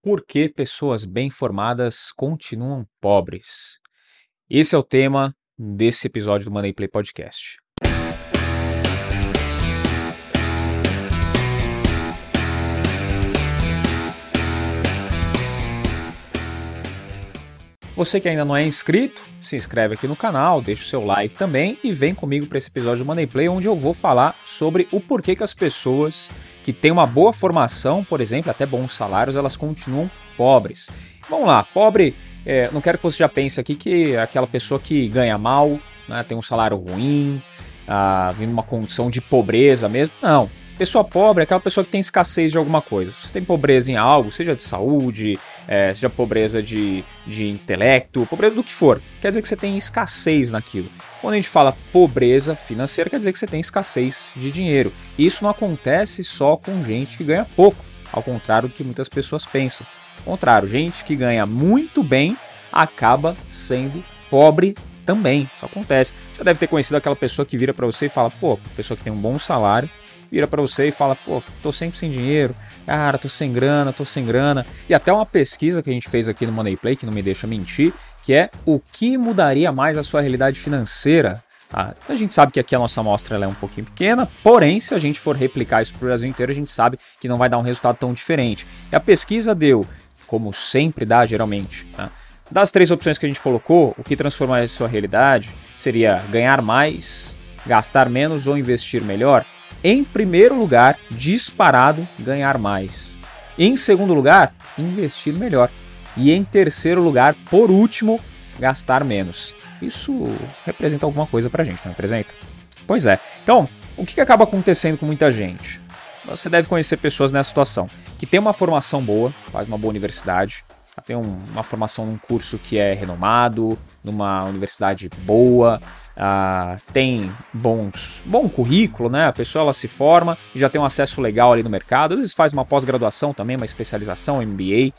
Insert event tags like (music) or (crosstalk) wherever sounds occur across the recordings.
Por que pessoas bem formadas continuam pobres? Esse é o tema desse episódio do Money Play Podcast. Você que ainda não é inscrito, se inscreve aqui no canal, deixa o seu like também e vem comigo para esse episódio do Money Play, onde eu vou falar sobre o porquê que as pessoas que têm uma boa formação, por exemplo, até bons salários, elas continuam pobres. Vamos lá, pobre, é, não quero que você já pense aqui que é aquela pessoa que ganha mal, né, tem um salário ruim, ah, vindo uma condição de pobreza mesmo. Não, Pessoa pobre é aquela pessoa que tem escassez de alguma coisa. Se você tem pobreza em algo, seja de saúde, é, seja pobreza de, de intelecto, pobreza do que for, quer dizer que você tem escassez naquilo. Quando a gente fala pobreza financeira, quer dizer que você tem escassez de dinheiro. Isso não acontece só com gente que ganha pouco, ao contrário do que muitas pessoas pensam. Ao contrário, gente que ganha muito bem acaba sendo pobre também. Isso acontece. Já deve ter conhecido aquela pessoa que vira para você e fala: pô, pessoa que tem um bom salário vira para você e fala: pô, tô sempre sem dinheiro, cara, tô sem grana, tô sem grana. E até uma pesquisa que a gente fez aqui no Money Play, que não me deixa mentir, que é o que mudaria mais a sua realidade financeira. Ah, a gente sabe que aqui a nossa amostra é um pouquinho pequena, porém, se a gente for replicar isso para o Brasil inteiro, a gente sabe que não vai dar um resultado tão diferente. E a pesquisa deu, como sempre dá geralmente, né? das três opções que a gente colocou, o que transformaria a sua realidade seria ganhar mais, gastar menos ou investir melhor. Em primeiro lugar, disparado, ganhar mais. Em segundo lugar, investir melhor. E em terceiro lugar, por último, gastar menos. Isso representa alguma coisa pra gente, não representa? Pois é. Então, o que, que acaba acontecendo com muita gente? Você deve conhecer pessoas nessa situação que tem uma formação boa, faz uma boa universidade, tem um, uma formação num curso que é renomado, numa universidade boa, uh, tem bons, bom currículo, né? A pessoa ela se forma e já tem um acesso legal ali no mercado. Às vezes faz uma pós-graduação também, uma especialização, MBA.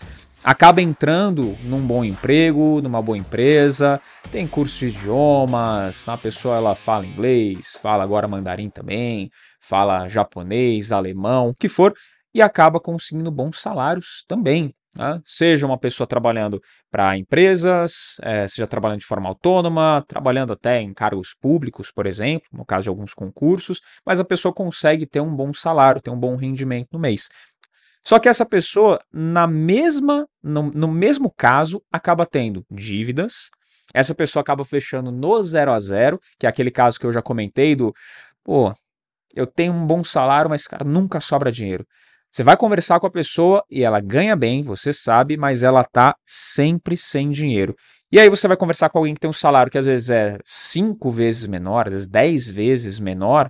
Acaba entrando num bom emprego, numa boa empresa, tem curso de idiomas, a pessoa ela fala inglês, fala agora mandarim também, fala japonês, alemão, o que for, e acaba conseguindo bons salários também. Né? Seja uma pessoa trabalhando para empresas, é, seja trabalhando de forma autônoma, trabalhando até em cargos públicos, por exemplo, no caso de alguns concursos, mas a pessoa consegue ter um bom salário, ter um bom rendimento no mês. Só que essa pessoa, na mesma, no, no mesmo caso, acaba tendo dívidas. Essa pessoa acaba fechando no zero a zero, que é aquele caso que eu já comentei do, pô, eu tenho um bom salário, mas cara, nunca sobra dinheiro. Você vai conversar com a pessoa e ela ganha bem, você sabe, mas ela tá sempre sem dinheiro. E aí você vai conversar com alguém que tem um salário que às vezes é cinco vezes menor, às vezes dez vezes menor,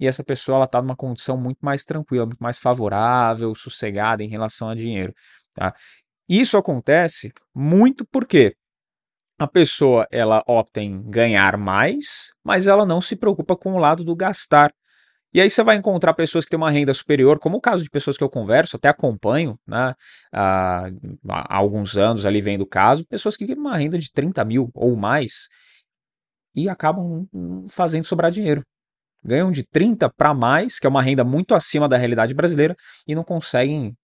e essa pessoa ela tá numa condição muito mais tranquila, muito mais favorável, sossegada em relação a dinheiro. Tá? Isso acontece muito porque a pessoa ela opta em ganhar mais, mas ela não se preocupa com o lado do gastar. E aí você vai encontrar pessoas que têm uma renda superior, como o caso de pessoas que eu converso, até acompanho, né, há, alguns anos ali vendo o caso, pessoas que têm uma renda de 30 mil ou mais e acabam fazendo sobrar dinheiro. Ganham de 30 para mais, que é uma renda muito acima da realidade brasileira, e não conseguem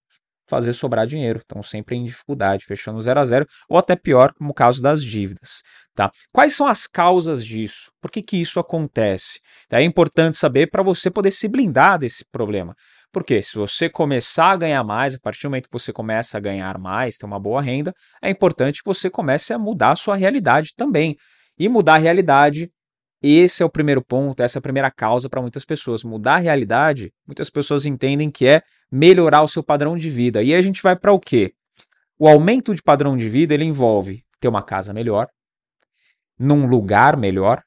fazer sobrar dinheiro. Estão sempre em dificuldade, fechando zero a zero, ou até pior, como o caso das dívidas. Tá? Quais são as causas disso? Por que, que isso acontece? É importante saber para você poder se blindar desse problema. Porque se você começar a ganhar mais, a partir do momento que você começa a ganhar mais, ter uma boa renda, é importante que você comece a mudar a sua realidade também. E mudar a realidade esse é o primeiro ponto, essa é a primeira causa para muitas pessoas. Mudar a realidade, muitas pessoas entendem que é melhorar o seu padrão de vida. E a gente vai para o quê? O aumento de padrão de vida ele envolve ter uma casa melhor, num lugar melhor.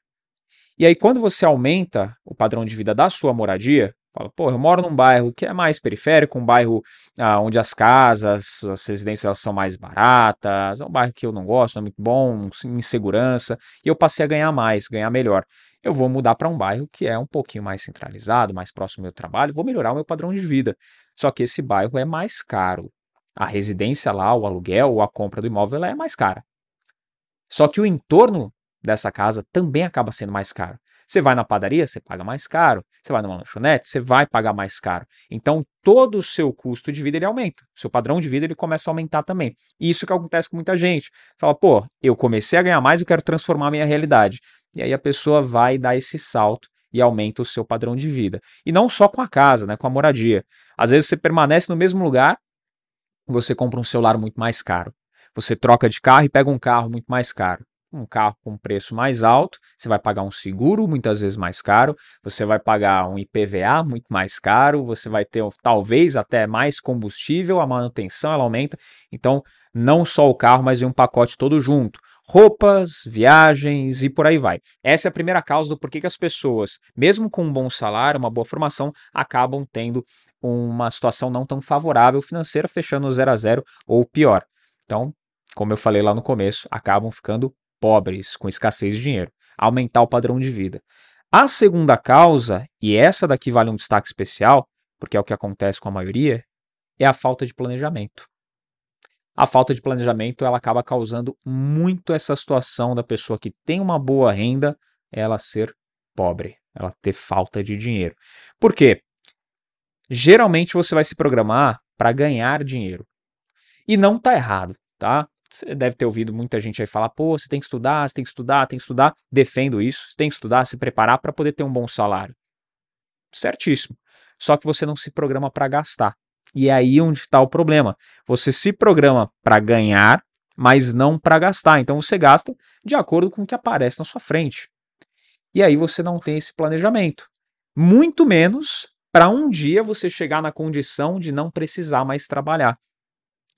E aí, quando você aumenta o padrão de vida da sua moradia, Fala, pô, eu moro num bairro que é mais periférico, um bairro ah, onde as casas, as residências são mais baratas, é um bairro que eu não gosto, não é muito bom, insegurança, e eu passei a ganhar mais, ganhar melhor. Eu vou mudar para um bairro que é um pouquinho mais centralizado, mais próximo do meu trabalho, vou melhorar o meu padrão de vida. Só que esse bairro é mais caro. A residência lá, o aluguel ou a compra do imóvel é mais cara. Só que o entorno dessa casa também acaba sendo mais caro. Você vai na padaria, você paga mais caro. Você vai numa lanchonete, você vai pagar mais caro. Então, todo o seu custo de vida ele aumenta. O seu padrão de vida ele começa a aumentar também. E isso que acontece com muita gente. Fala, pô, eu comecei a ganhar mais, eu quero transformar a minha realidade. E aí a pessoa vai dar esse salto e aumenta o seu padrão de vida. E não só com a casa, né, com a moradia. Às vezes você permanece no mesmo lugar, você compra um celular muito mais caro. Você troca de carro e pega um carro muito mais caro. Um carro com preço mais alto, você vai pagar um seguro muitas vezes mais caro, você vai pagar um IPVA muito mais caro, você vai ter talvez até mais combustível, a manutenção ela aumenta. Então, não só o carro, mas vem um pacote todo junto roupas, viagens e por aí vai. Essa é a primeira causa do porquê que as pessoas, mesmo com um bom salário, uma boa formação, acabam tendo uma situação não tão favorável financeira, fechando zero a zero ou pior. Então, como eu falei lá no começo, acabam ficando pobres, com escassez de dinheiro, aumentar o padrão de vida. A segunda causa, e essa daqui vale um destaque especial, porque é o que acontece com a maioria, é a falta de planejamento a falta de planejamento ela acaba causando muito essa situação da pessoa que tem uma boa renda, ela ser pobre, ela ter falta de dinheiro. Por quê? Geralmente você vai se programar para ganhar dinheiro. E não tá errado, tá? Você deve ter ouvido muita gente aí falar, pô, você tem que estudar, você tem que estudar, tem que estudar. Defendo isso, você tem que estudar, se preparar para poder ter um bom salário. Certíssimo. Só que você não se programa para gastar. E é aí onde está o problema. Você se programa para ganhar, mas não para gastar. Então você gasta de acordo com o que aparece na sua frente. E aí você não tem esse planejamento. Muito menos para um dia você chegar na condição de não precisar mais trabalhar.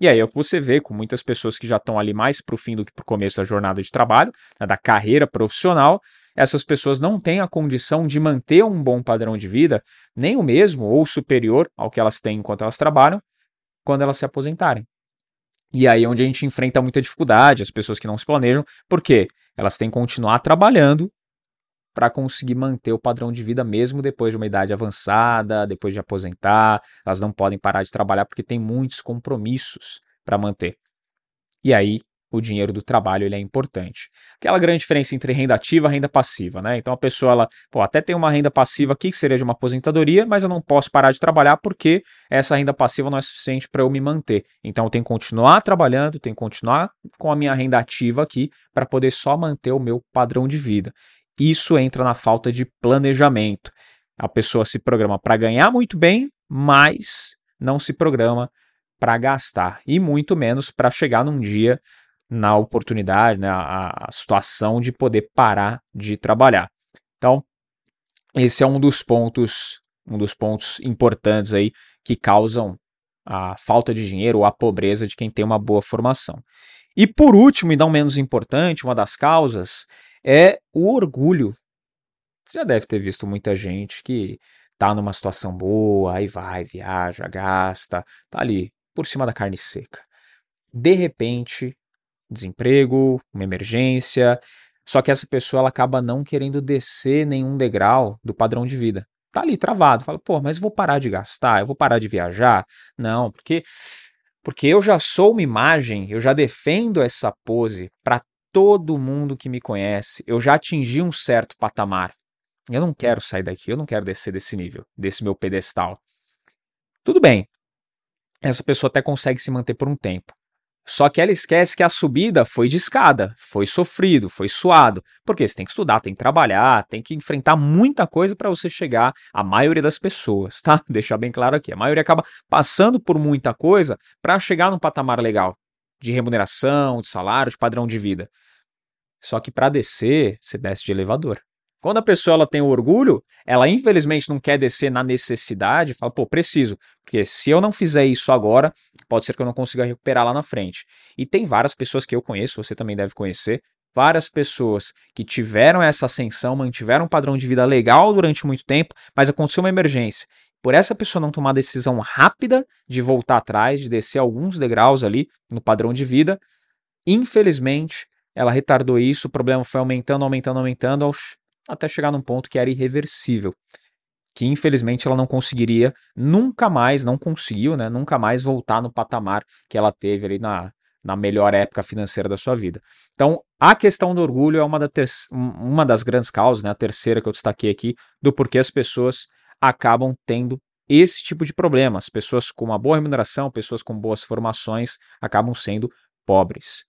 E aí é o que você vê com muitas pessoas que já estão ali mais para o fim do que para o começo da jornada de trabalho, né, da carreira profissional. Essas pessoas não têm a condição de manter um bom padrão de vida, nem o mesmo ou superior ao que elas têm enquanto elas trabalham, quando elas se aposentarem. E aí é onde a gente enfrenta muita dificuldade, as pessoas que não se planejam, porque elas têm que continuar trabalhando para conseguir manter o padrão de vida mesmo depois de uma idade avançada, depois de aposentar. Elas não podem parar de trabalhar porque tem muitos compromissos para manter. E aí o dinheiro do trabalho ele é importante. Aquela grande diferença entre renda ativa e renda passiva, né? Então a pessoa ela, pô, até tem uma renda passiva aqui que seria de uma aposentadoria, mas eu não posso parar de trabalhar porque essa renda passiva não é suficiente para eu me manter. Então eu tenho que continuar trabalhando, tenho que continuar com a minha renda ativa aqui para poder só manter o meu padrão de vida. Isso entra na falta de planejamento. A pessoa se programa para ganhar muito bem, mas não se programa para gastar e muito menos para chegar num dia na oportunidade, né, situação de poder parar de trabalhar. Então, esse é um dos pontos, um dos pontos importantes aí que causam a falta de dinheiro ou a pobreza de quem tem uma boa formação. E por último, e não menos importante, uma das causas é o orgulho. Você já deve ter visto muita gente que tá numa situação boa, aí vai, viaja, gasta, tá ali por cima da carne seca. De repente, desemprego, uma emergência, só que essa pessoa ela acaba não querendo descer nenhum degrau do padrão de vida. Tá ali travado, fala, pô, mas eu vou parar de gastar, eu vou parar de viajar? Não, porque porque eu já sou uma imagem, eu já defendo essa pose para todo mundo que me conhece. Eu já atingi um certo patamar. Eu não quero sair daqui, eu não quero descer desse nível, desse meu pedestal. Tudo bem. Essa pessoa até consegue se manter por um tempo. Só que ela esquece que a subida foi de escada, foi sofrido, foi suado. Porque você tem que estudar, tem que trabalhar, tem que enfrentar muita coisa para você chegar à maioria das pessoas, tá? (laughs) Deixar bem claro aqui. A maioria acaba passando por muita coisa para chegar num patamar legal de remuneração, de salário, de padrão de vida. Só que para descer, você desce de elevador. Quando a pessoa ela tem o orgulho, ela infelizmente não quer descer na necessidade, fala, pô, preciso, porque se eu não fizer isso agora, pode ser que eu não consiga recuperar lá na frente. E tem várias pessoas que eu conheço, você também deve conhecer, várias pessoas que tiveram essa ascensão, mantiveram um padrão de vida legal durante muito tempo, mas aconteceu uma emergência por essa pessoa não tomar a decisão rápida de voltar atrás, de descer alguns degraus ali no padrão de vida, infelizmente ela retardou isso, o problema foi aumentando, aumentando, aumentando, até chegar num ponto que era irreversível. Que infelizmente ela não conseguiria nunca mais, não conseguiu, né? Nunca mais voltar no patamar que ela teve ali na, na melhor época financeira da sua vida. Então, A questão do orgulho é uma, da uma das grandes causas, né, a terceira que eu destaquei aqui, do porquê as pessoas acabam tendo esse tipo de problema. As pessoas com uma boa remuneração, pessoas com boas formações, acabam sendo pobres.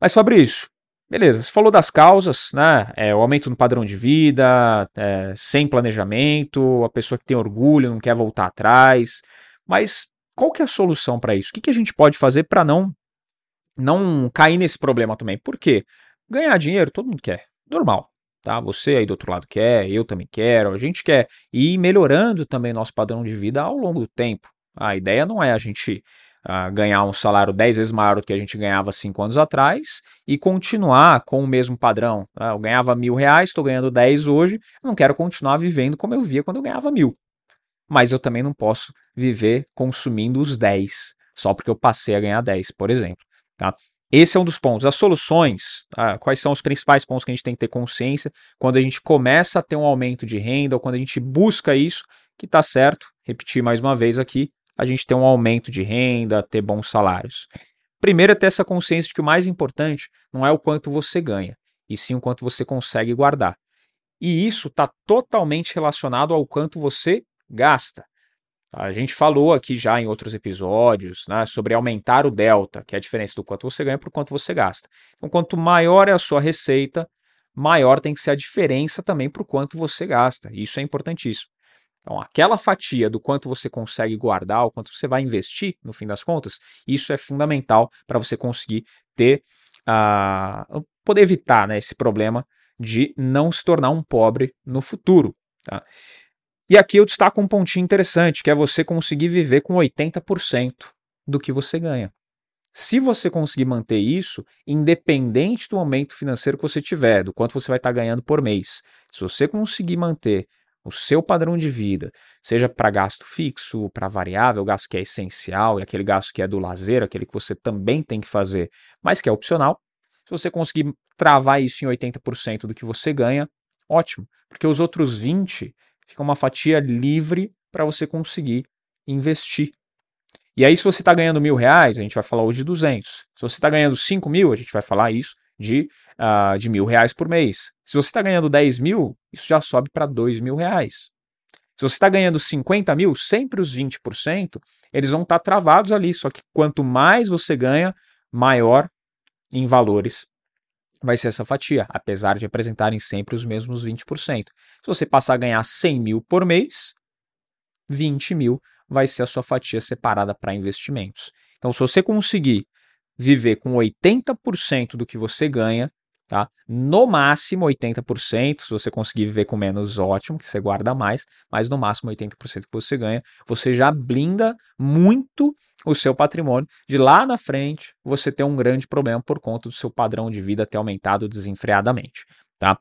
Mas, Fabrício, beleza, você falou das causas, né? É, o aumento no padrão de vida, é, sem planejamento, a pessoa que tem orgulho, não quer voltar atrás. Mas qual que é a solução para isso? O que, que a gente pode fazer para não não cair nesse problema também. Por quê? Ganhar dinheiro todo mundo quer, normal. Tá? Você aí do outro lado quer, eu também quero, a gente quer ir melhorando também nosso padrão de vida ao longo do tempo. A ideia não é a gente uh, ganhar um salário 10 vezes maior do que a gente ganhava 5 anos atrás e continuar com o mesmo padrão. Uh, eu ganhava mil reais, estou ganhando 10 hoje, não quero continuar vivendo como eu via quando eu ganhava mil. Mas eu também não posso viver consumindo os 10, só porque eu passei a ganhar 10, por exemplo. Tá? Esse é um dos pontos. As soluções, tá? quais são os principais pontos que a gente tem que ter consciência quando a gente começa a ter um aumento de renda ou quando a gente busca isso, que está certo, repetir mais uma vez aqui, a gente ter um aumento de renda, ter bons salários. Primeiro é ter essa consciência de que o mais importante não é o quanto você ganha, e sim o quanto você consegue guardar. E isso está totalmente relacionado ao quanto você gasta. A gente falou aqui já em outros episódios né, sobre aumentar o delta, que é a diferença do quanto você ganha o quanto você gasta. Então, quanto maior é a sua receita, maior tem que ser a diferença também o quanto você gasta. Isso é importantíssimo. Então, aquela fatia do quanto você consegue guardar, o quanto você vai investir, no fim das contas, isso é fundamental para você conseguir ter, uh, poder evitar né, esse problema de não se tornar um pobre no futuro. Tá? E aqui eu destaco um pontinho interessante, que é você conseguir viver com 80% do que você ganha. Se você conseguir manter isso, independente do aumento financeiro que você tiver, do quanto você vai estar ganhando por mês, se você conseguir manter o seu padrão de vida, seja para gasto fixo, para variável, gasto que é essencial e aquele gasto que é do lazer, aquele que você também tem que fazer, mas que é opcional, se você conseguir travar isso em 80% do que você ganha, ótimo, porque os outros 20 fica uma fatia livre para você conseguir investir. E aí, se você está ganhando mil reais, a gente vai falar hoje de 200. Se você está ganhando 5 mil, a gente vai falar isso de, uh, de mil reais por mês. Se você está ganhando 10 mil, isso já sobe para 2 mil reais. Se você está ganhando 50 mil, sempre os 20%, eles vão estar tá travados ali. Só que quanto mais você ganha, maior em valores vai ser essa fatia, apesar de apresentarem sempre os mesmos 20%. Se você passar a ganhar 100 mil por mês, 20 mil vai ser a sua fatia separada para investimentos. Então, se você conseguir viver com 80% do que você ganha, Tá? No máximo 80%, se você conseguir viver com menos, ótimo, que você guarda mais, mas no máximo 80% que você ganha, você já blinda muito o seu patrimônio. De lá na frente, você ter um grande problema por conta do seu padrão de vida ter aumentado desenfreadamente. Tá?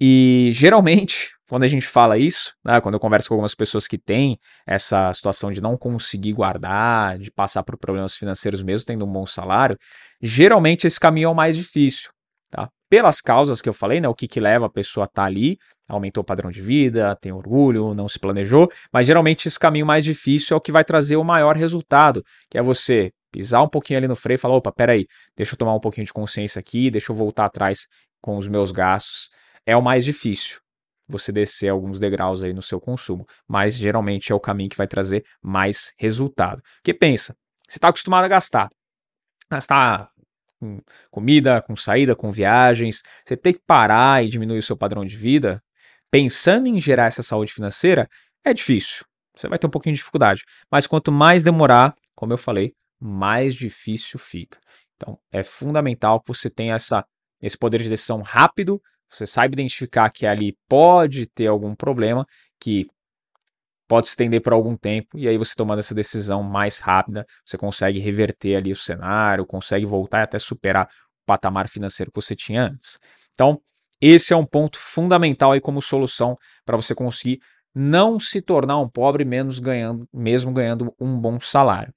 E geralmente, (laughs) quando a gente fala isso, né, quando eu converso com algumas pessoas que têm essa situação de não conseguir guardar, de passar por problemas financeiros mesmo tendo um bom salário, geralmente esse caminho é o mais difícil. Tá? Pelas causas que eu falei, né, o que, que leva a pessoa a estar tá ali, aumentou o padrão de vida, tem orgulho, não se planejou, mas geralmente esse caminho mais difícil é o que vai trazer o maior resultado, que é você pisar um pouquinho ali no freio e falar, opa, peraí, deixa eu tomar um pouquinho de consciência aqui, deixa eu voltar atrás com os meus gastos. É o mais difícil, você descer alguns degraus aí no seu consumo, mas geralmente é o caminho que vai trazer mais resultado. Porque pensa, você está acostumado a gastar, gastar com comida, com saída, com viagens, você tem que parar e diminuir o seu padrão de vida, pensando em gerar essa saúde financeira, é difícil. Você vai ter um pouquinho de dificuldade. Mas quanto mais demorar, como eu falei, mais difícil fica. Então, é fundamental que você tenha essa, esse poder de decisão rápido, você saiba identificar que ali pode ter algum problema, que pode se estender por algum tempo, e aí você tomando essa decisão mais rápida, você consegue reverter ali o cenário, consegue voltar e até superar o patamar financeiro que você tinha antes. Então, esse é um ponto fundamental aí como solução para você conseguir não se tornar um pobre menos ganhando, mesmo ganhando um bom salário.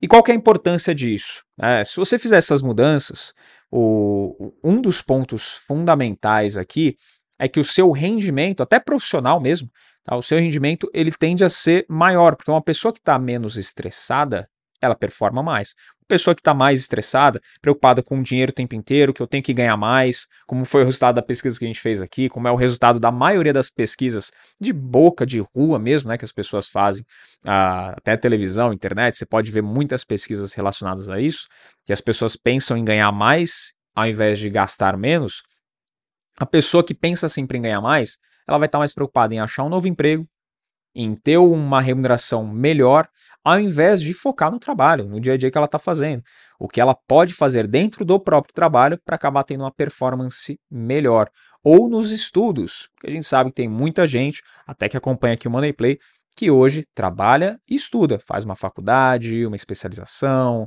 E qual é a importância disso? É, se você fizer essas mudanças, o, um dos pontos fundamentais aqui é que o seu rendimento, até profissional mesmo, Tá? O seu rendimento ele tende a ser maior, porque uma pessoa que está menos estressada, ela performa mais. Pessoa que está mais estressada, preocupada com o dinheiro o tempo inteiro, que eu tenho que ganhar mais, como foi o resultado da pesquisa que a gente fez aqui, como é o resultado da maioria das pesquisas de boca, de rua mesmo, né, que as pessoas fazem, ah, até televisão, internet, você pode ver muitas pesquisas relacionadas a isso, que as pessoas pensam em ganhar mais ao invés de gastar menos. A pessoa que pensa sempre em ganhar mais, ela vai estar tá mais preocupada em achar um novo emprego, em ter uma remuneração melhor, ao invés de focar no trabalho, no dia a dia que ela está fazendo. O que ela pode fazer dentro do próprio trabalho para acabar tendo uma performance melhor. Ou nos estudos, porque a gente sabe que tem muita gente, até que acompanha aqui o Money Play, que hoje trabalha e estuda, faz uma faculdade, uma especialização.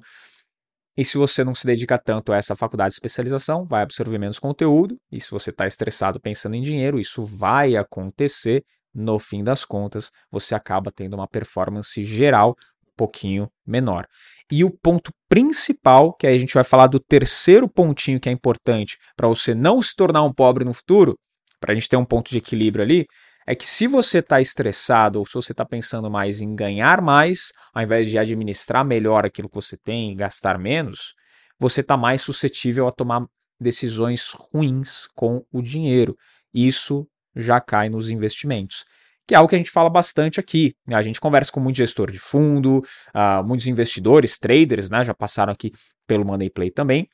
E se você não se dedica tanto a essa faculdade de especialização, vai absorver menos conteúdo. E se você está estressado pensando em dinheiro, isso vai acontecer no fim das contas, você acaba tendo uma performance geral um pouquinho menor. E o ponto principal, que aí a gente vai falar do terceiro pontinho que é importante para você não se tornar um pobre no futuro, para a gente ter um ponto de equilíbrio ali, é que se você está estressado ou se você está pensando mais em ganhar mais, ao invés de administrar melhor aquilo que você tem e gastar menos, você está mais suscetível a tomar decisões ruins com o dinheiro. Isso já cai nos investimentos. Que é algo que a gente fala bastante aqui. A gente conversa com muito gestor de fundo, uh, muitos investidores, traders, né? já passaram aqui pelo Money Play também.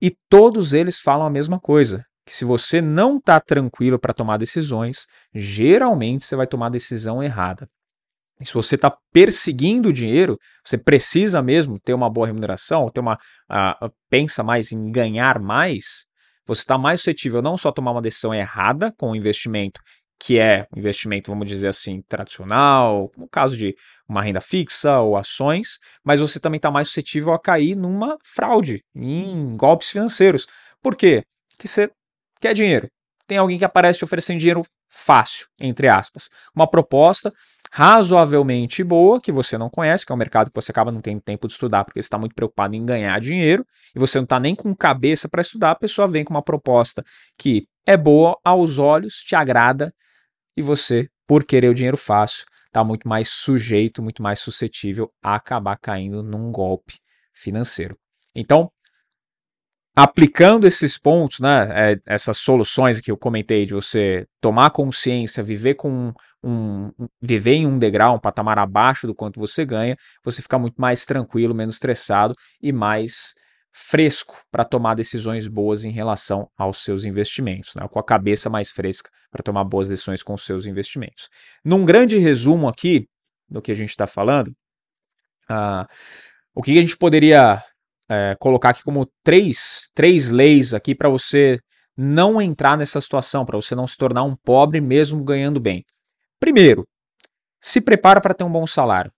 E todos eles falam a mesma coisa: que se você não está tranquilo para tomar decisões, geralmente você vai tomar decisão errada. E se você está perseguindo o dinheiro, você precisa mesmo ter uma boa remuneração, ter uma uh, pensa mais em ganhar mais, você está mais suscetível não só a tomar uma decisão errada com o investimento, que é um investimento, vamos dizer assim, tradicional, no caso de uma renda fixa ou ações, mas você também está mais suscetível a cair numa fraude, em golpes financeiros. Por quê? Porque você quer dinheiro. Tem alguém que aparece te oferecendo dinheiro fácil, entre aspas. Uma proposta razoavelmente boa, que você não conhece, que é um mercado que você acaba não tendo tempo de estudar, porque você está muito preocupado em ganhar dinheiro, e você não está nem com cabeça para estudar, a pessoa vem com uma proposta que é boa aos olhos, te agrada, e você, por querer o dinheiro fácil, está muito mais sujeito, muito mais suscetível a acabar caindo num golpe financeiro. Então, aplicando esses pontos, né, é, essas soluções que eu comentei de você tomar consciência, viver com um, viver em um degrau, um patamar abaixo do quanto você ganha, você fica muito mais tranquilo, menos estressado e mais fresco para tomar decisões boas em relação aos seus investimentos, né, com a cabeça mais fresca para tomar boas decisões com os seus investimentos. Num grande resumo aqui do que a gente está falando, uh, o que a gente poderia é, colocar aqui como três, três leis aqui para você não entrar nessa situação, para você não se tornar um pobre mesmo ganhando bem. Primeiro, se prepara para ter um bom salário.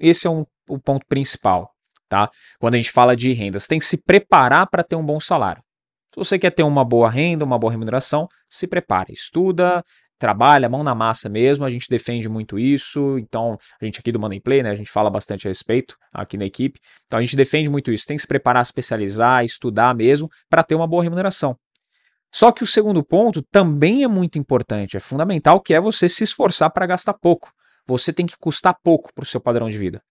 Esse é um, o ponto principal, tá? Quando a gente fala de rendas, tem que se preparar para ter um bom salário. Se você quer ter uma boa renda, uma boa remuneração, se prepare, estuda, trabalha, mão na massa mesmo, a gente defende muito isso, então a gente aqui do Money Play, né, a gente fala bastante a respeito aqui na equipe, então a gente defende muito isso, tem que se preparar, especializar, estudar mesmo, para ter uma boa remuneração. Só que o segundo ponto também é muito importante, é fundamental, que é você se esforçar para gastar pouco. Você tem que custar pouco para o seu padrão de vida,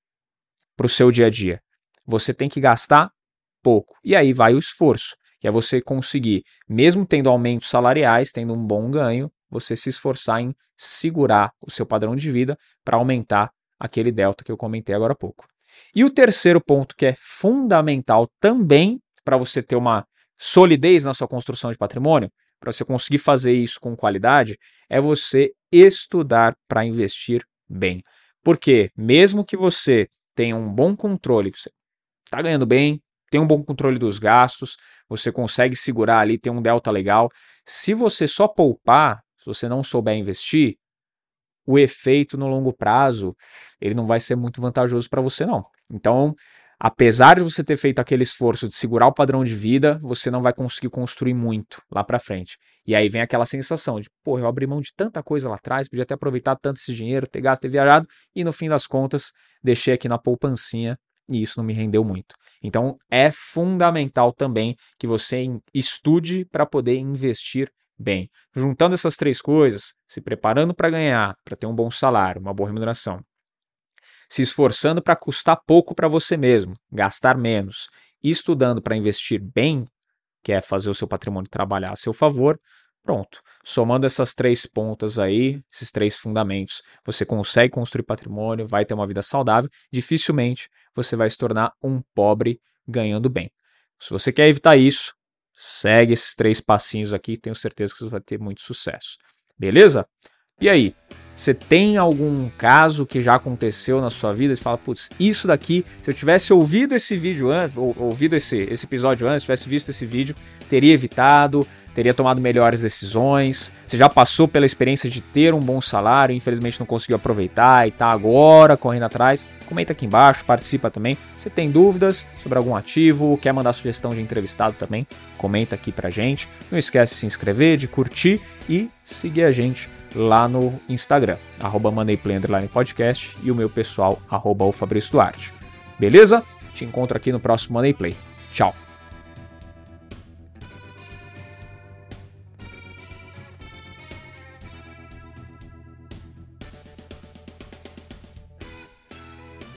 para o seu dia a dia. Você tem que gastar pouco. E aí vai o esforço, que é você conseguir, mesmo tendo aumentos salariais, tendo um bom ganho, você se esforçar em segurar o seu padrão de vida para aumentar aquele delta que eu comentei agora há pouco. E o terceiro ponto que é fundamental também para você ter uma solidez na sua construção de patrimônio, para você conseguir fazer isso com qualidade, é você estudar para investir bem. Porque mesmo que você tenha um bom controle, você está ganhando bem, tem um bom controle dos gastos, você consegue segurar ali, tem um delta legal. Se você só poupar, se você não souber investir, o efeito no longo prazo, ele não vai ser muito vantajoso para você não. Então, apesar de você ter feito aquele esforço de segurar o padrão de vida, você não vai conseguir construir muito lá para frente. E aí vem aquela sensação de, pô, eu abri mão de tanta coisa lá atrás, podia ter aproveitado tanto esse dinheiro, ter gasto, ter viajado, e no fim das contas, deixei aqui na poupancinha e isso não me rendeu muito. Então, é fundamental também que você estude para poder investir bem. Juntando essas três coisas, se preparando para ganhar, para ter um bom salário, uma boa remuneração, se esforçando para custar pouco para você mesmo, gastar menos, e estudando para investir bem, que é fazer o seu patrimônio trabalhar a seu favor, pronto. Somando essas três pontas aí, esses três fundamentos, você consegue construir patrimônio, vai ter uma vida saudável, dificilmente você vai se tornar um pobre ganhando bem. Se você quer evitar isso, segue esses três passinhos aqui, tenho certeza que você vai ter muito sucesso. Beleza? E aí, você tem algum caso que já aconteceu na sua vida e fala, putz, isso daqui, se eu tivesse ouvido esse vídeo antes, ou ouvido esse, esse episódio antes, tivesse visto esse vídeo, teria evitado, teria tomado melhores decisões. Você já passou pela experiência de ter um bom salário, infelizmente não conseguiu aproveitar e tá agora correndo atrás. Comenta aqui embaixo, participa também. Se tem dúvidas sobre algum ativo, quer mandar sugestão de entrevistado também, comenta aqui pra gente. Não esquece de se inscrever, de curtir e seguir a gente lá no Instagram, arroba Podcast e o meu pessoal, arroba o Fabrício Duarte. Beleza? Te encontro aqui no próximo Money Play. Tchau!